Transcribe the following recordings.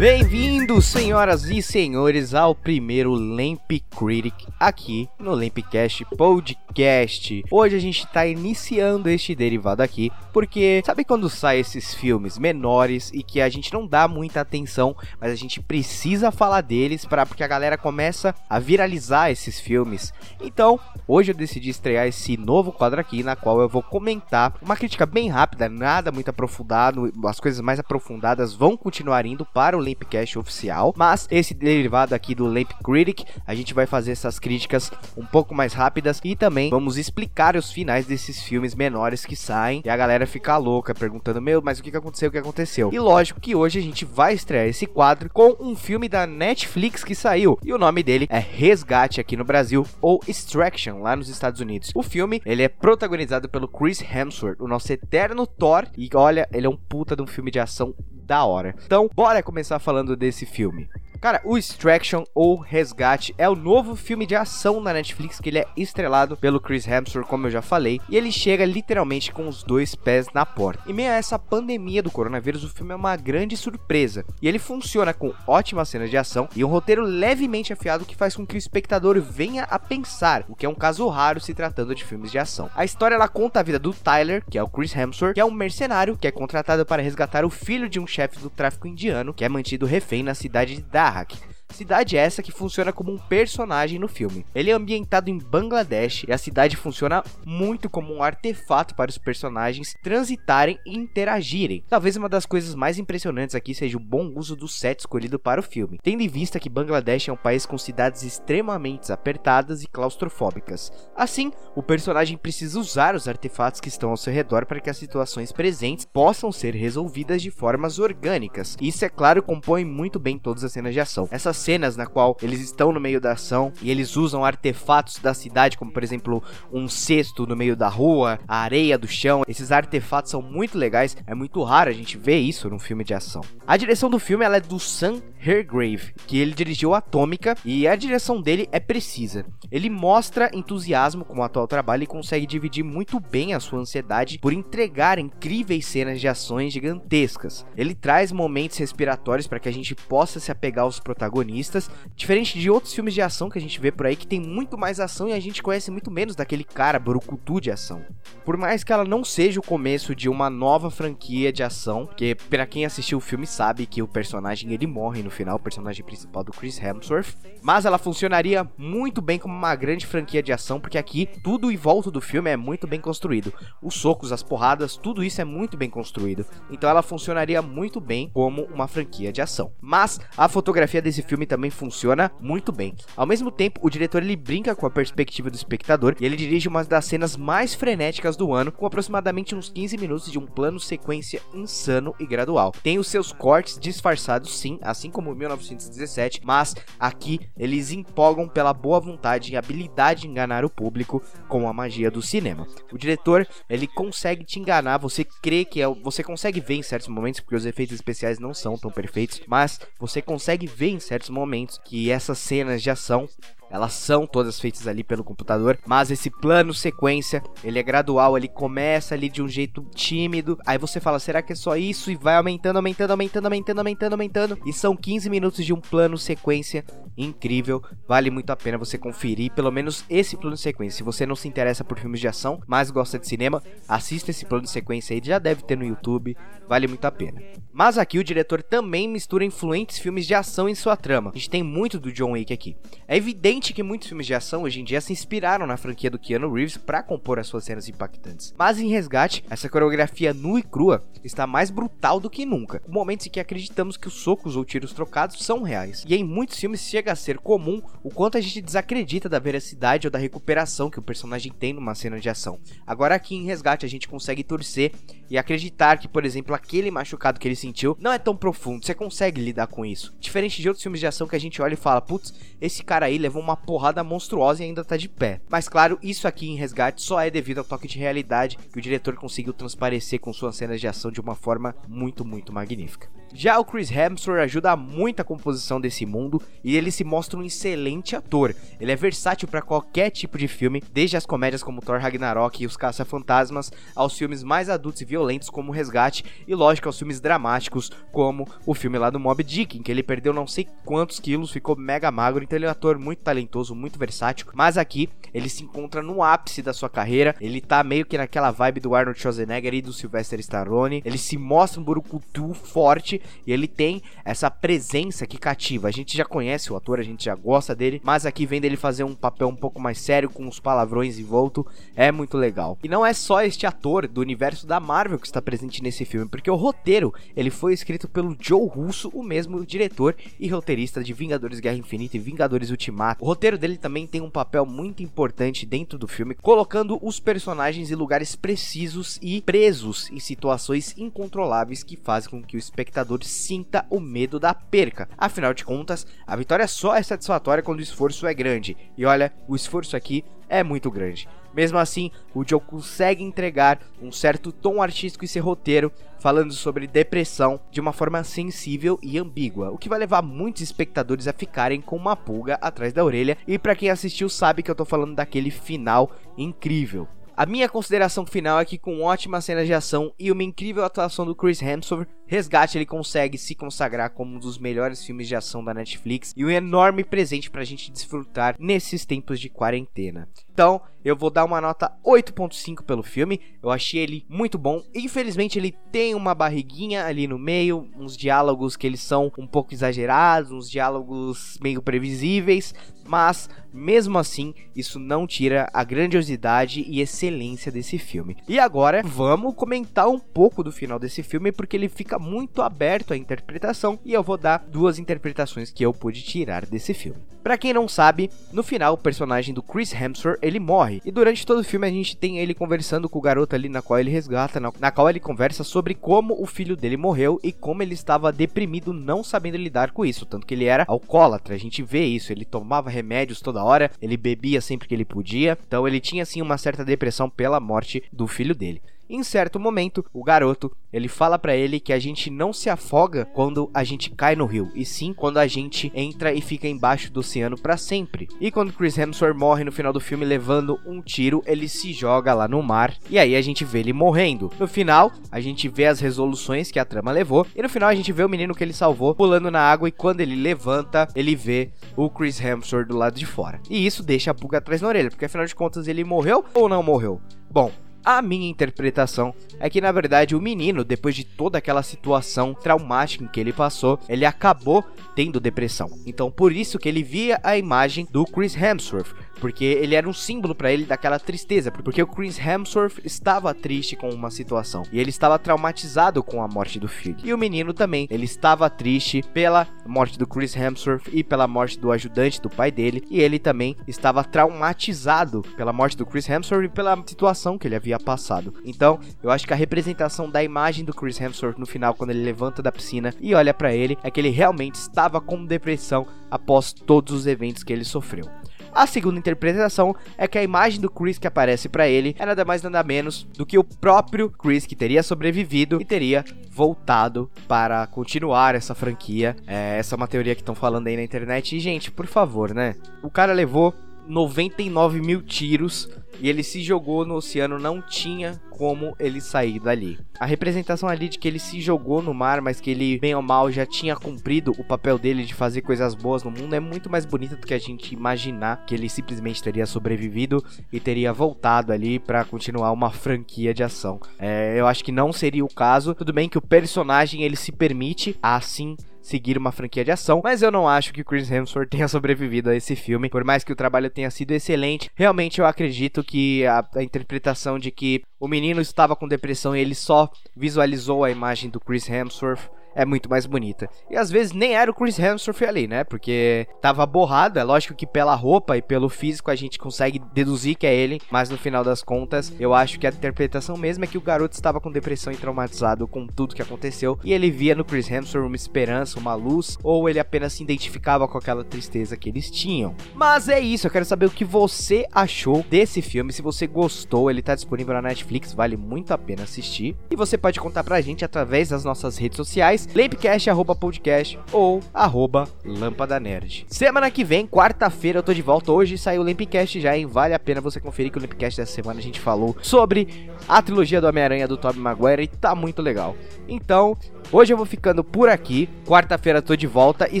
Bem-vindos, senhoras e senhores, ao primeiro Lamp Critic aqui no Lampcast Podcast. Hoje a gente está iniciando este derivado aqui porque sabe quando saem esses filmes menores e que a gente não dá muita atenção, mas a gente precisa falar deles para porque a galera começa a viralizar esses filmes. Então, hoje eu decidi estrear esse novo quadro aqui na qual eu vou comentar uma crítica bem rápida, nada muito aprofundado, as coisas mais aprofundadas vão continuar indo para o Lampcast oficial, mas esse derivado aqui do Lamp Critic, a gente vai fazer essas críticas um pouco mais rápidas e também vamos explicar os finais desses filmes menores que saem e a galera fica louca perguntando: "Meu, mas o que aconteceu? O que aconteceu?". E lógico que hoje a gente vai estrear esse quadro com um filme da Netflix que saiu e o nome dele é Resgate aqui no Brasil ou Extraction lá nos Estados Unidos. O filme, ele é protagonizado pelo Chris Hemsworth, o nosso eterno Thor, e olha, ele é um puta de um filme de ação da hora. Então, bora começar falando desse filme. Cara, o Extraction ou Resgate é o novo filme de ação da Netflix que ele é estrelado pelo Chris Hemsworth, como eu já falei, e ele chega literalmente com os dois pés na porta. Em meio a essa pandemia do coronavírus, o filme é uma grande surpresa e ele funciona com ótimas cenas de ação e um roteiro levemente afiado que faz com que o espectador venha a pensar, o que é um caso raro se tratando de filmes de ação. A história ela conta a vida do Tyler, que é o Chris Hemsworth, que é um mercenário que é contratado para resgatar o filho de um chefe do tráfico indiano que é mantido refém na cidade de Dar Dahak, Cidade essa que funciona como um personagem no filme. Ele é ambientado em Bangladesh e a cidade funciona muito como um artefato para os personagens transitarem e interagirem. Talvez uma das coisas mais impressionantes aqui seja o bom uso do set escolhido para o filme, tendo em vista que Bangladesh é um país com cidades extremamente apertadas e claustrofóbicas. Assim, o personagem precisa usar os artefatos que estão ao seu redor para que as situações presentes possam ser resolvidas de formas orgânicas. Isso, é claro, compõe muito bem todas as cenas de ação. Essas cenas na qual eles estão no meio da ação e eles usam artefatos da cidade, como por exemplo um cesto no meio da rua, a areia do chão. Esses artefatos são muito legais, é muito raro a gente ver isso num filme de ação. A direção do filme é do Sam Hargrave, que ele dirigiu Atômica e a direção dele é precisa. Ele mostra entusiasmo com o atual trabalho e consegue dividir muito bem a sua ansiedade por entregar incríveis cenas de ações gigantescas. Ele traz momentos respiratórios para que a gente possa se apegar aos protagonistas protagonistas, diferente de outros filmes de ação que a gente vê por aí que tem muito mais ação e a gente conhece muito menos daquele cara brucutu de ação. Por mais que ela não seja o começo de uma nova franquia de ação, que para quem assistiu o filme sabe que o personagem ele morre no final, o personagem principal do Chris Hemsworth, mas ela funcionaria muito bem como uma grande franquia de ação, porque aqui tudo em volta do filme é muito bem construído. Os socos, as porradas, tudo isso é muito bem construído. Então ela funcionaria muito bem como uma franquia de ação. Mas a fotografia desse filme também funciona muito bem. Ao mesmo tempo, o diretor ele brinca com a perspectiva do espectador e ele dirige uma das cenas mais frenéticas do ano, com aproximadamente uns 15 minutos de um plano sequência insano e gradual. Tem os seus cortes disfarçados, sim, assim como 1917, mas aqui eles empolgam pela boa vontade e habilidade de enganar o público com a magia do cinema. O diretor ele consegue te enganar, você crê que é, você consegue ver em certos momentos porque os efeitos especiais não são tão perfeitos, mas você consegue ver em certos momentos que essas cenas de ação elas são todas feitas ali pelo computador, mas esse plano sequência, ele é gradual, ele começa ali de um jeito tímido. Aí você fala, será que é só isso? E vai aumentando, aumentando, aumentando, aumentando, aumentando, aumentando. E são 15 minutos de um plano sequência incrível. Vale muito a pena você conferir pelo menos esse plano sequência. Se você não se interessa por filmes de ação, mas gosta de cinema, assista esse plano sequência aí, já deve ter no YouTube. Vale muito a pena. Mas aqui o diretor também mistura influentes filmes de ação em sua trama. A gente tem muito do John Wick aqui. É evidente que muitos filmes de ação hoje em dia se inspiraram na franquia do Keanu Reeves para compor as suas cenas impactantes. Mas em Resgate, essa coreografia nua e crua está mais brutal do que nunca. Momentos em que acreditamos que os socos ou tiros trocados são reais. E em muitos filmes chega a ser comum o quanto a gente desacredita da veracidade ou da recuperação que o personagem tem numa cena de ação. Agora aqui em Resgate a gente consegue torcer e acreditar que, por exemplo, aquele machucado que ele sentiu não é tão profundo, você consegue lidar com isso. Diferente de outros filmes de ação que a gente olha e fala, putz, esse cara aí levou uma porrada monstruosa e ainda tá de pé. Mas claro, isso aqui em Resgate só é devido ao toque de realidade que o diretor conseguiu transparecer com suas cenas de ação de uma forma muito, muito magnífica. Já o Chris Hemsworth ajuda muito a composição desse mundo e ele se mostra um excelente ator. Ele é versátil para qualquer tipo de filme, desde as comédias como Thor Ragnarok e Os Caça-Fantasmas, aos filmes mais adultos e violentos como Resgate e, lógico, aos filmes dramáticos como o filme lá do Mob Dick, em que ele perdeu não sei quantos quilos, ficou mega magro, então ele é um ator muito talentoso, muito versátil, mas aqui ele se encontra no ápice da sua carreira, ele tá meio que naquela vibe do Arnold Schwarzenegger e do Sylvester Stallone, ele se mostra um burucutu forte e ele tem essa presença que cativa. A gente já conhece o ator, a gente já gosta dele, mas aqui vem dele fazer um papel um pouco mais sério com os palavrões envolto, é muito legal. E não é só este ator do universo da Marvel que está presente nesse filme, porque o roteiro, ele foi escrito pelo Joe Russo, o mesmo diretor e roteirista de Vingadores Guerra Infinita e Vingadores Ultimato. O roteiro dele também tem um papel muito importante dentro do filme, colocando os personagens em lugares precisos e presos em situações incontroláveis que fazem com que o espectador sinta o medo da perca. Afinal de contas, a vitória só é satisfatória quando o esforço é grande. E olha, o esforço aqui é muito grande. Mesmo assim, o Joe consegue entregar um certo tom artístico e seu roteiro, falando sobre depressão de uma forma sensível e ambígua, o que vai levar muitos espectadores a ficarem com uma pulga atrás da orelha. E para quem assistiu sabe que eu tô falando daquele final incrível. A minha consideração final é que com ótimas cenas de ação e uma incrível atuação do Chris Hemsworth, Resgate ele consegue se consagrar como um dos melhores filmes de ação da Netflix e um enorme presente pra gente desfrutar nesses tempos de quarentena. Então, eu vou dar uma nota 8.5 pelo filme. Eu achei ele muito bom. Infelizmente, ele tem uma barriguinha ali no meio, uns diálogos que eles são um pouco exagerados, uns diálogos meio previsíveis, mas mesmo assim, isso não tira a grandiosidade e excelência desse filme. E agora, vamos comentar um pouco do final desse filme porque ele fica muito aberto à interpretação e eu vou dar duas interpretações que eu pude tirar desse filme. Para quem não sabe, no final o personagem do Chris Hemsworth ele morre e durante todo o filme a gente tem ele conversando com o garoto ali na qual ele resgata, na, qual ele conversa sobre como o filho dele morreu e como ele estava deprimido, não sabendo lidar com isso, tanto que ele era alcoólatra. A gente vê isso, ele tomava remédios toda hora, ele bebia sempre que ele podia, então ele tinha assim uma certa depressão pela morte do filho dele. Em certo momento, o garoto, ele fala para ele que a gente não se afoga quando a gente cai no rio, e sim quando a gente entra e fica embaixo do oceano para sempre. E quando Chris Hemsworth morre no final do filme levando um tiro, ele se joga lá no mar, e aí a gente vê ele morrendo. No final, a gente vê as resoluções que a trama levou, e no final a gente vê o menino que ele salvou pulando na água e quando ele levanta, ele vê o Chris Hemsworth do lado de fora. E isso deixa a pulga atrás na orelha, porque afinal de contas ele morreu ou não morreu? Bom, a minha interpretação é que na verdade o menino, depois de toda aquela situação traumática em que ele passou, ele acabou tendo depressão. Então por isso que ele via a imagem do Chris Hemsworth, porque ele era um símbolo para ele daquela tristeza, porque o Chris Hemsworth estava triste com uma situação e ele estava traumatizado com a morte do filho. E o menino também, ele estava triste pela morte do Chris Hemsworth e pela morte do ajudante do pai dele, e ele também estava traumatizado pela morte do Chris Hemsworth e pela situação que ele havia passado. Então, eu acho que a representação da imagem do Chris Hemsworth no final quando ele levanta da piscina e olha para ele é que ele realmente estava com depressão após todos os eventos que ele sofreu. A segunda interpretação é que a imagem do Chris que aparece para ele é nada mais nada menos do que o próprio Chris que teria sobrevivido e teria voltado para continuar essa franquia. É, essa é uma teoria que estão falando aí na internet. E, gente, por favor, né? O cara levou 99 mil tiros e ele se jogou no oceano, não tinha como ele sair dali. A representação ali de que ele se jogou no mar, mas que ele, bem ou mal, já tinha cumprido o papel dele de fazer coisas boas no mundo é muito mais bonita do que a gente imaginar que ele simplesmente teria sobrevivido e teria voltado ali para continuar uma franquia de ação. É, eu acho que não seria o caso. Tudo bem que o personagem ele se permite assim seguir uma franquia de ação, mas eu não acho que Chris Hemsworth tenha sobrevivido a esse filme, por mais que o trabalho tenha sido excelente. Realmente eu acredito que a, a interpretação de que o menino estava com depressão e ele só visualizou a imagem do Chris Hemsworth é muito mais bonita. E às vezes nem era o Chris Hemsworth ali, né? Porque tava borrado, é lógico que pela roupa e pelo físico a gente consegue deduzir que é ele, mas no final das contas, eu acho que a interpretação mesmo é que o garoto estava com depressão e traumatizado com tudo que aconteceu e ele via no Chris Hemsworth uma esperança, uma luz, ou ele apenas se identificava com aquela tristeza que eles tinham. Mas é isso, eu quero saber o que você achou desse filme, se você gostou, ele tá disponível na Netflix, vale muito a pena assistir. E você pode contar pra gente através das nossas redes sociais sociais, lampcast@podcast ou arroba Lâmpada Nerd. Semana que vem, quarta-feira, eu tô de volta. Hoje saiu o Lampcast já, hein? Vale a pena você conferir que o Lampcast dessa semana a gente falou sobre a trilogia do Homem-Aranha do Tobey Maguire e tá muito legal. Então, hoje eu vou ficando por aqui. Quarta-feira tô de volta e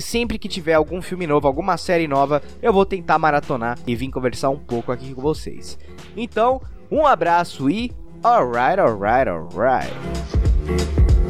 sempre que tiver algum filme novo, alguma série nova, eu vou tentar maratonar e vir conversar um pouco aqui com vocês. Então, um abraço e alright, alright, alright.